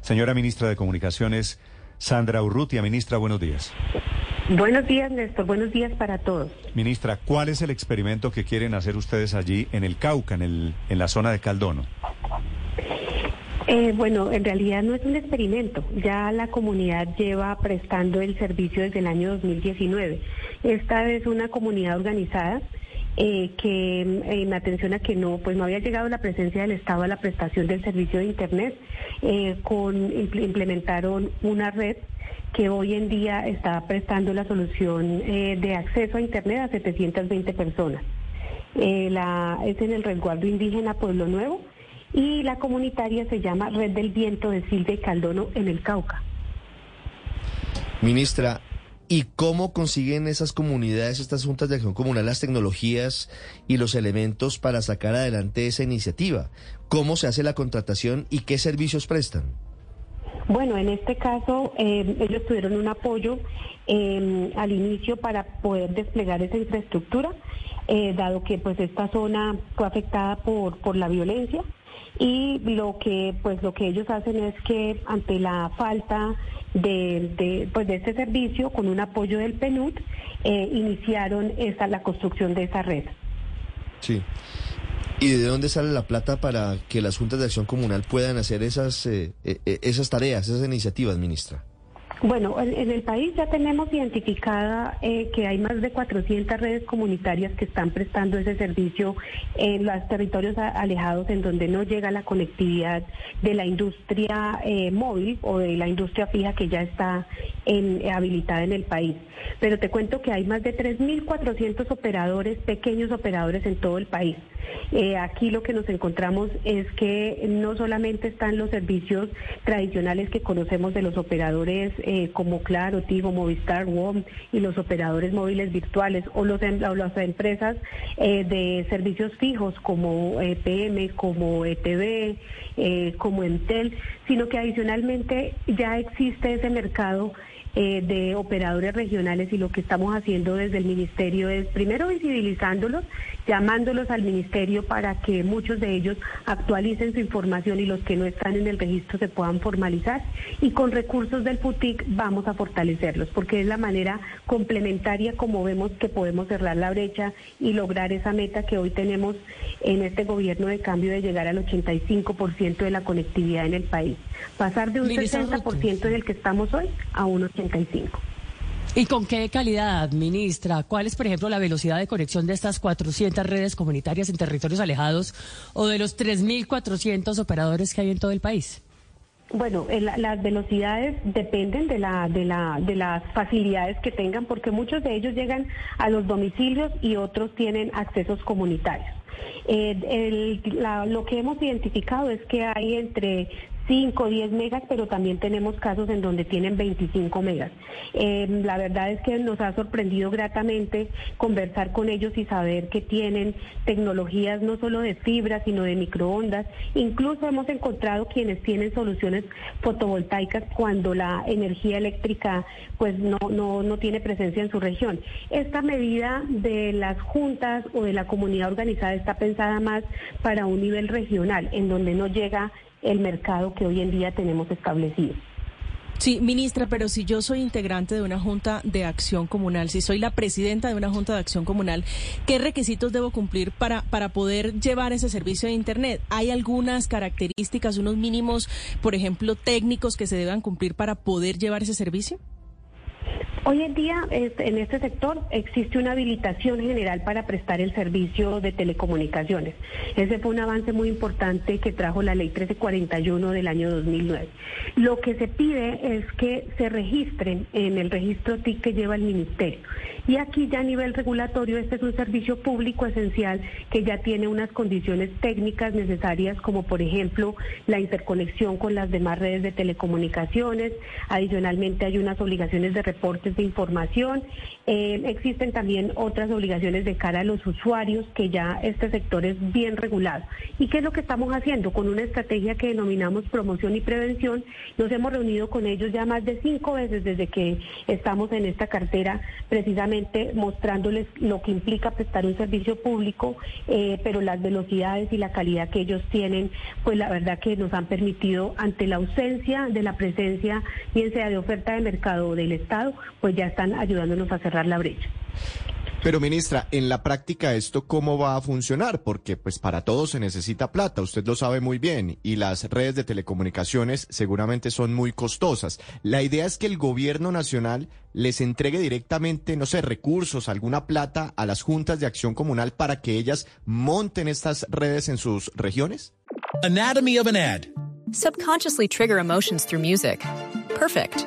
Señora ministra de Comunicaciones, Sandra Urrutia. Ministra, buenos días. Buenos días, Néstor. Buenos días para todos. Ministra, ¿cuál es el experimento que quieren hacer ustedes allí en el Cauca, en, el, en la zona de Caldono? Eh, bueno, en realidad no es un experimento. Ya la comunidad lleva prestando el servicio desde el año 2019. Esta es una comunidad organizada eh, que eh, en atención a que no, pues no había llegado la presencia del Estado a la prestación del servicio de Internet, con implementaron una red que hoy en día está prestando la solución de acceso a Internet a 720 personas. la, es en el resguardo indígena Pueblo Nuevo y la comunitaria se llama Red del Viento de Silvia y Caldono en el Cauca. Ministra, ¿y cómo consiguen esas comunidades, estas juntas de acción comunal, las tecnologías y los elementos para sacar adelante esa iniciativa? ¿Cómo se hace la contratación y qué servicios prestan? Bueno, en este caso eh, ellos tuvieron un apoyo eh, al inicio para poder desplegar esa infraestructura, eh, dado que pues esta zona fue afectada por, por la violencia y lo que pues lo que ellos hacen es que ante la falta de, de pues de este servicio con un apoyo del PNUD eh, iniciaron esa la construcción de esa red. Sí. ¿Y de dónde sale la plata para que las juntas de acción comunal puedan hacer esas eh, eh, esas tareas, esas iniciativas, ministra? Bueno, en, el país ya tenemos identificada eh, que hay más de 400 redes comunitarias que están prestando ese servicio en los territorios alejados en donde no llega la conectividad de la industria eh, móvil o de la industria fija que ya está habilitada en el país. Pero te cuento que hay más de 3.400 operadores, pequeños operadores en todo el país. Eh, aquí lo que nos encontramos es que no solamente están los servicios tradicionales que conocemos de los operadores eh, como Claro, Tigo, Movistar, WOM y los operadores móviles virtuales o, los, em, las empresas eh, de servicios fijos como PM, como ETV, como Entel, sino que adicionalmente ya existe ese mercado eh, de operadores regionales y lo que estamos haciendo desde el ministerio es primero visibilizándolos, llamándolos al ministerio para que muchos de ellos actualicen su información y los que no están en el registro se puedan formalizar y con recursos del FUTIC vamos a fortalecerlos porque es la manera complementaria como vemos que podemos cerrar la brecha y lograr esa meta que hoy tenemos en este gobierno de cambio de llegar al 85% de la conectividad en el país. Pasar de un 60% en el que estamos hoy a un 85%. ¿Y con qué calidad, ministra? ¿Cuál es, por ejemplo, la velocidad de conexión de estas 400 redes comunitarias en territorios alejados o de los 3.400 operadores que hay en todo el país? Bueno, las velocidades dependen de, la, de, la, de las facilidades que tengan, porque muchos de ellos llegan a los domicilios y otros tienen accesos comunitarios. Eh, lo que hemos identificado es que hay entre 5, 10 megas, pero también tenemos casos en donde tienen 25 megas. Eh, la verdad es que nos ha sorprendido gratamente conversar con ellos y saber que tienen tecnologías no solo de fibra, sino de microondas. Incluso hemos encontrado quienes tienen soluciones fotovoltaicas cuando la energía eléctrica pues no, no, no tiene presencia en su región. Esta medida de las juntas o de la comunidad organizada está pensada más para un nivel regional, en donde no llega el mercado que hoy en día tenemos establecido. Sí, ministra, pero si yo soy integrante de una junta de acción comunal, si soy la presidenta de una junta de acción comunal, ¿qué requisitos debo cumplir para, para poder llevar ese servicio de Internet? ¿Hay algunas características, unos mínimos, por ejemplo, técnicos que se deban cumplir para poder llevar ese servicio? Hoy en día en este sector existe una habilitación general para prestar el servicio de telecomunicaciones. Ese fue un avance muy importante que trajo la ley 1341 del año 2009. Lo que se pide es que se registren en el registro TIC que lleva el ministerio. Y aquí ya a nivel regulatorio este es un servicio público esencial que ya tiene unas condiciones técnicas necesarias como por ejemplo la interconexión con las demás redes de telecomunicaciones. Adicionalmente hay unas obligaciones de reporte de información. Eh, existen también otras obligaciones de cara a los usuarios que ya este sector es bien regulado. ¿Y qué es lo que estamos haciendo? Con una estrategia que denominamos promoción y prevención, nos hemos reunido con ellos ya más de cinco veces desde que estamos en esta cartera, precisamente mostrándoles lo que implica prestar un servicio público, eh, pero las velocidades y la calidad que ellos tienen, pues la verdad que nos han permitido ante la ausencia de la presencia, bien sea de oferta de mercado del Estado, pues ya están ayudándonos a cerrar la brecha. Pero ministra, en la práctica esto cómo va a funcionar? Porque pues para todo se necesita plata, usted lo sabe muy bien, y las redes de telecomunicaciones seguramente son muy costosas. La idea es que el gobierno nacional les entregue directamente, no sé, recursos, alguna plata a las juntas de acción comunal para que ellas monten estas redes en sus regiones. Anatomy of an ad. Subconsciously trigger emotions through music. Perfect.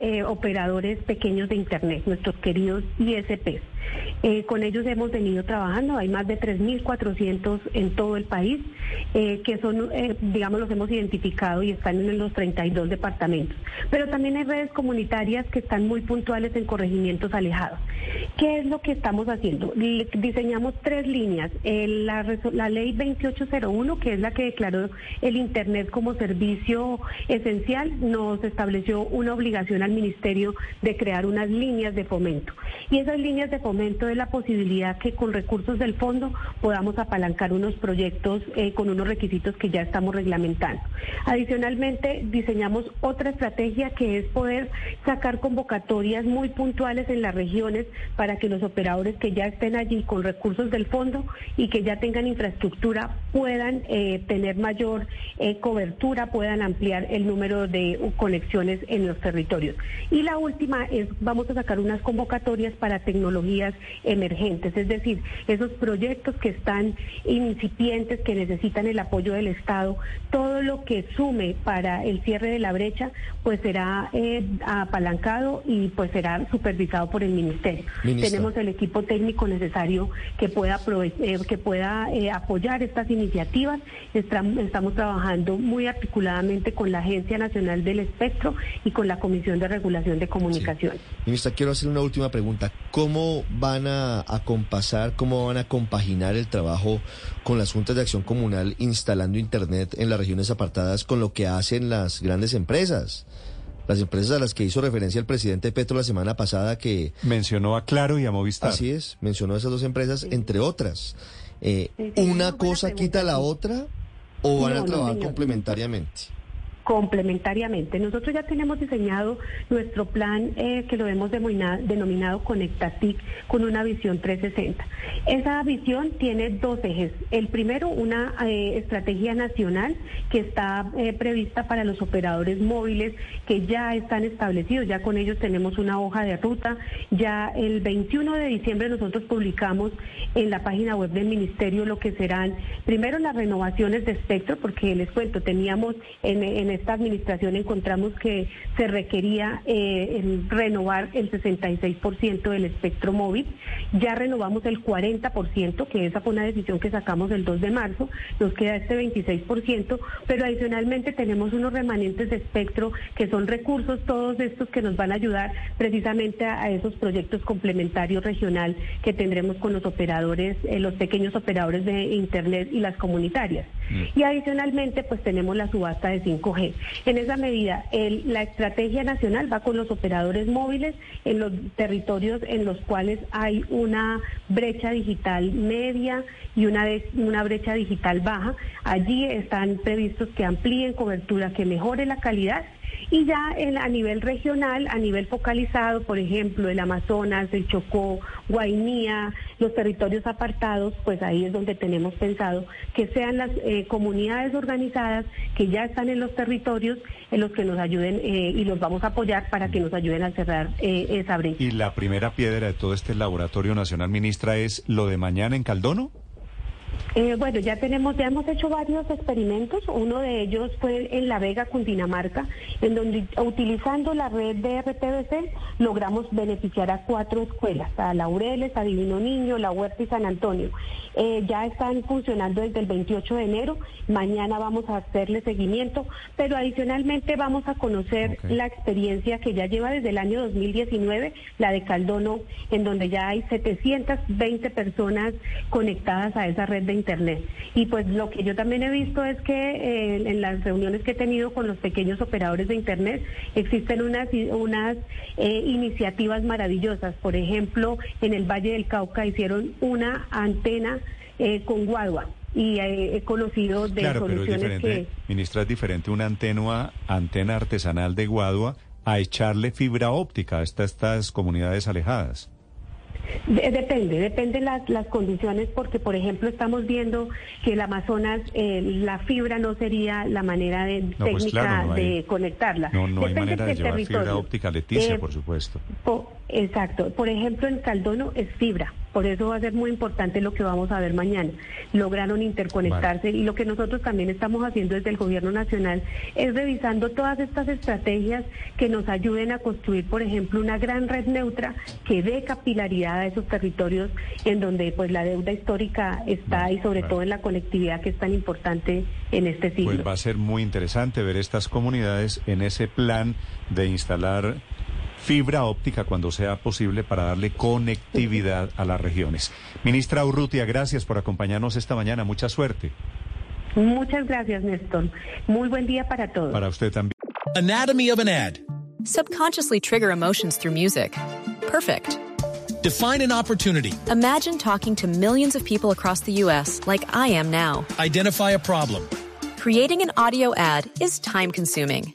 eh, operadores pequeños de Internet, nuestros queridos ISPs. Eh, con ellos hemos venido trabajando, hay más de 3.400 en todo el país, eh, que son, digamos, los hemos identificado y están en los 32 departamentos. Pero también hay redes comunitarias que están muy puntuales en corregimientos alejados. ¿Qué es lo que estamos haciendo? Diseñamos tres líneas. La, la ley 2801, que es la que declaró el Internet como servicio esencial, nos estableció una obligación al Ministerio de crear unas líneas de fomento. Y esas líneas de fomento es la posibilidad que con recursos del fondo podamos apalancar unos proyectos eh, con unos requisitos que ya estamos reglamentando. Adicionalmente, diseñamos otra estrategia que es poder sacar convocatorias muy puntuales en las regiones para que los operadores que ya estén allí con recursos del fondo y que ya tengan infraestructura puedan eh, tener mayor eh, cobertura, puedan ampliar el número de conexiones en los territorios. Y la última es, vamos a sacar unas convocatorias para tecnologías emergentes, es decir, esos proyectos que están incipientes, que necesitan el apoyo del Estado, todo lo que sume para el cierre de la brecha, pues será eh, apalancado y pues será supervisado por el Ministerio. Ministra. Tenemos el equipo técnico necesario que pueda, eh, que pueda eh, apoyar estas iniciativas. Estam- estamos trabajando muy articuladamente con la Agencia Nacional del Espectro y con la Comisión de Regulación de Comunicaciones. Ministra, quiero hacer una última pregunta. ¿Cómo van a acompasar, cómo van a compaginar el trabajo con las juntas de acción comunal instalando Internet en las regiones apartadas con lo que hacen las grandes empresas? Las empresas a las que hizo referencia el presidente Petro la semana pasada que Mencionó a Claro y a Movistar. Así es, mencionó esas dos empresas, entre otras. Eh, Sí, sí, ¿Una cosa quita la otra o van No, a no, trabajar señor. complementariamente? Complementariamente. Nosotros ya tenemos diseñado nuestro plan eh, que lo hemos denomina- denominado Conectatic con una visión 360. Esa visión tiene dos ejes. El primero, una eh, estrategia nacional que está eh, prevista para los operadores móviles que ya están establecidos. Ya con ellos tenemos una hoja de ruta. Ya el 21 de diciembre nosotros publicamos en la página web del Ministerio lo que serán primero las renovaciones de espectro, porque les cuento, teníamos en, en esta administración encontramos que se requería eh, renovar el 66% del espectro móvil. Ya renovamos el 40%, que esa fue una decisión que sacamos el 2 de marzo. Nos queda este 26%, pero adicionalmente tenemos unos remanentes de espectro que son recursos todos estos que nos van a ayudar precisamente a, a esos proyectos complementarios regional que tendremos con los operadores, eh, los pequeños operadores de Internet y las comunitarias. Y adicionalmente, pues tenemos la subasta de 5G. En esa medida, la estrategia nacional va con los operadores móviles en los territorios en los cuales hay una brecha digital media y una, una brecha digital baja. Allí están previstos que amplíen cobertura, que mejore la calidad y ya en, a nivel regional, a nivel focalizado, por ejemplo, el Amazonas, el Chocó, Guainía, los territorios apartados, pues ahí es donde tenemos pensado que sean las eh, comunidades organizadas que ya están en los territorios en los que nos ayuden eh, y los vamos a apoyar para que nos ayuden a cerrar eh, esa brecha. Y la primera piedra de todo este laboratorio nacional, ministra, es lo de mañana en Caldono. Eh, bueno, ya tenemos, ya hemos hecho varios experimentos. Uno de ellos fue en La Vega, Cundinamarca, en donde utilizando la red de RTBC logramos beneficiar a cuatro escuelas, a Laureles, a Divino Niño, La Huerta y San Antonio. Eh, ya están funcionando desde el 28 de enero. Mañana vamos a hacerle seguimiento, pero adicionalmente vamos a conocer la experiencia que ya lleva desde el año 2019, la de Caldono, en donde ya hay 720 personas conectadas a esa red de Internet. Y pues lo que yo también he visto es que eh, en las reuniones que he tenido con los pequeños operadores de Internet existen unas, unas eh, iniciativas maravillosas. Por ejemplo, en el Valle del Cauca hicieron una antena eh, con guadua y he conocido de soluciones que... Ministra, es diferente una antena, antena artesanal de guadua a echarle fibra óptica a estas comunidades alejadas. Depende, depende las, las condiciones, porque por ejemplo estamos viendo que el Amazonas, eh, la fibra no sería la manera de, pues técnica de conectarla. No, no hay manera de llevar fibra óptica, Leticia, eh, por supuesto. exacto. Por ejemplo, en Caldono es fibra. Por eso va a ser muy importante lo que vamos a ver mañana. Lograron interconectarse y lo que nosotros también estamos haciendo desde el Gobierno Nacional es revisando todas estas estrategias que nos ayuden a construir, por ejemplo, una gran red neutra que dé capilaridad a esos territorios en donde pues la deuda histórica está y sobre todo en la conectividad que es tan importante en este siglo. Pues va a ser muy interesante ver estas comunidades en ese plan de instalar fibra óptica cuando sea posible para darle conectividad a las regiones. Ministra Urrutia, gracias por acompañarnos esta mañana. Mucha suerte. Muchas gracias, Néstor. Muy buen día para todos. Para usted también. Anatomy of an ad. Subconsciously trigger emotions through music. Perfect. Define an opportunity. Imagine talking to millions of people across the U.S. like I am now. Identify a problem. Creating an audio ad is time consuming.